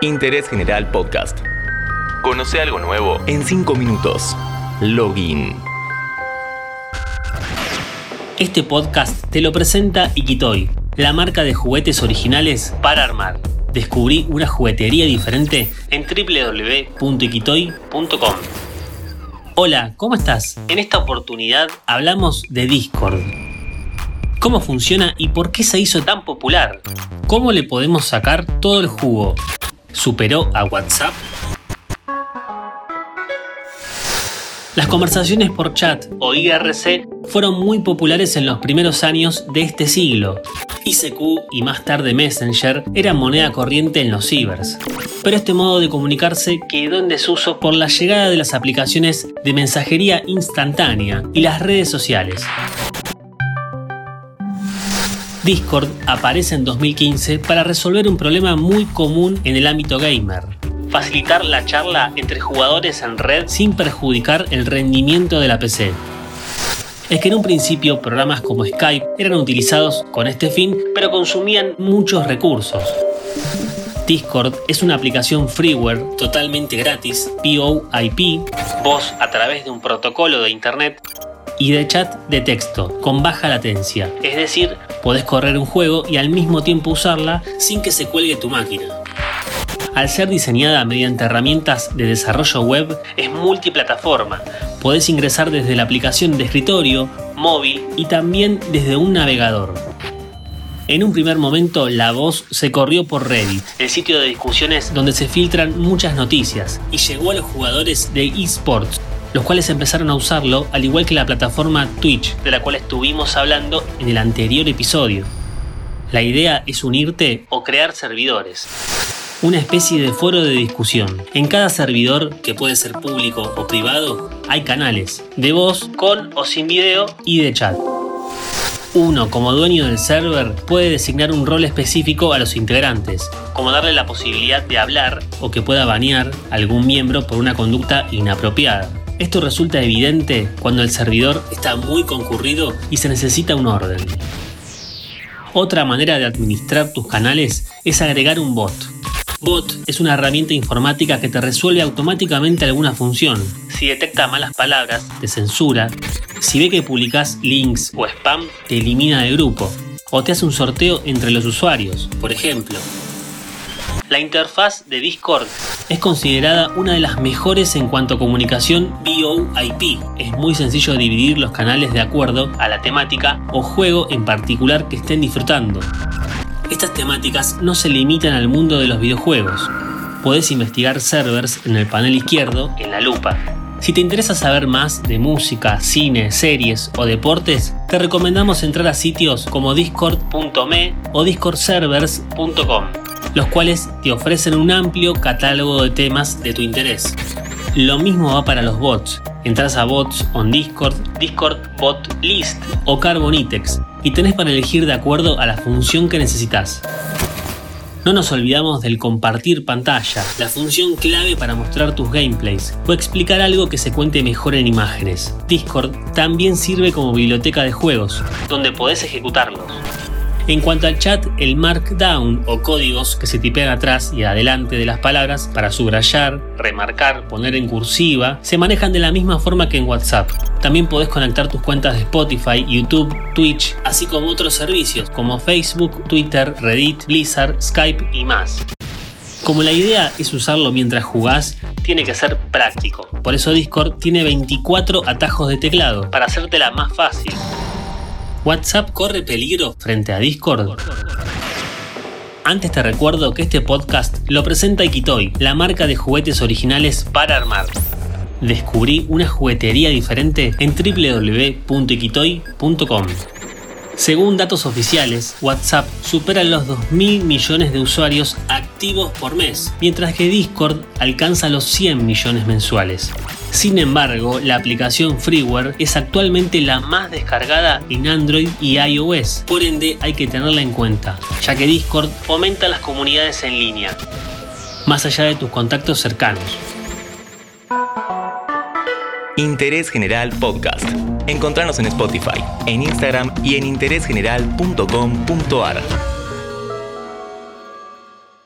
Interés General Podcast. Conoce algo nuevo en 5 minutos. Login. Este podcast te lo presenta Ikitoy, la marca de juguetes originales para armar. Descubrí una juguetería diferente en www.ikitoy.com. Hola, ¿cómo estás? En esta oportunidad hablamos de Discord. ¿Cómo funciona y por qué se hizo tan popular? ¿Cómo le podemos sacar todo el jugo? ¿Superó a WhatsApp? Las conversaciones por chat o IRC fueron muy populares en los primeros años de este siglo. ICQ y más tarde Messenger eran moneda corriente en los cibers. Pero este modo de comunicarse quedó en desuso por la llegada de las aplicaciones de mensajería instantánea y las redes sociales. Discord aparece en 2015 para resolver un problema muy común en el ámbito gamer. Facilitar la charla entre jugadores en red sin perjudicar el rendimiento de la PC. Es que en un principio programas como Skype eran utilizados con este fin, pero consumían muchos recursos. Discord es una aplicación freeware totalmente gratis, POIP, voz a través de un protocolo de Internet y de chat de texto con baja latencia. Es decir, podés correr un juego y al mismo tiempo usarla sin que se cuelgue tu máquina. Al ser diseñada mediante herramientas de desarrollo web, es multiplataforma. Podés ingresar desde la aplicación de escritorio, móvil y también desde un navegador. En un primer momento la voz se corrió por Reddit, el sitio de discusiones donde se filtran muchas noticias, y llegó a los jugadores de esports, los cuales empezaron a usarlo al igual que la plataforma Twitch, de la cual estuvimos hablando en el anterior episodio. La idea es unirte o crear servidores. Una especie de foro de discusión. En cada servidor, que puede ser público o privado, hay canales, de voz, con o sin video y de chat. Uno, como dueño del server, puede designar un rol específico a los integrantes, como darle la posibilidad de hablar o que pueda banear a algún miembro por una conducta inapropiada. Esto resulta evidente cuando el servidor está muy concurrido y se necesita un orden. Otra manera de administrar tus canales es agregar un bot. Bot es una herramienta informática que te resuelve automáticamente alguna función. Si detecta malas palabras, te censura. Si ve que publicas links o spam, te elimina del grupo. O te hace un sorteo entre los usuarios, por ejemplo. La interfaz de Discord es considerada una de las mejores en cuanto a comunicación VoIP. Es muy sencillo dividir los canales de acuerdo a la temática o juego en particular que estén disfrutando. Estas temáticas no se limitan al mundo de los videojuegos. Podés investigar servers en el panel izquierdo, en la lupa. Si te interesa saber más de música, cine, series o deportes, te recomendamos entrar a sitios como discord.me o discordservers.com los cuales te ofrecen un amplio catálogo de temas de tu interés. Lo mismo va para los bots. Entras a Bots on Discord, Discord Bot List o Carbonitex y tenés para elegir de acuerdo a la función que necesitas. No nos olvidamos del compartir pantalla, la función clave para mostrar tus gameplays o explicar algo que se cuente mejor en imágenes. Discord también sirve como biblioteca de juegos, donde podés ejecutarlos. En cuanto al chat, el markdown o códigos que se tipean atrás y adelante de las palabras para subrayar, remarcar, poner en cursiva, se manejan de la misma forma que en WhatsApp. También podés conectar tus cuentas de Spotify, YouTube, Twitch, así como otros servicios como Facebook, Twitter, Reddit, Blizzard, Skype y más. Como la idea es usarlo mientras jugás, tiene que ser práctico. Por eso Discord tiene 24 atajos de teclado para hacértela más fácil. ¿WhatsApp corre peligro frente a Discord? Antes te recuerdo que este podcast lo presenta Ikitoy, la marca de juguetes originales para armar. Descubrí una juguetería diferente en www.ikitoy.com. Según datos oficiales, WhatsApp supera los 2.000 millones de usuarios activos por mes, mientras que Discord alcanza los 100 millones mensuales. Sin embargo, la aplicación Freeware es actualmente la más descargada en Android y iOS, por ende hay que tenerla en cuenta, ya que Discord fomenta las comunidades en línea, más allá de tus contactos cercanos. Interés General Podcast. Encontrarnos en Spotify, en Instagram y en interésgeneral.com.ar.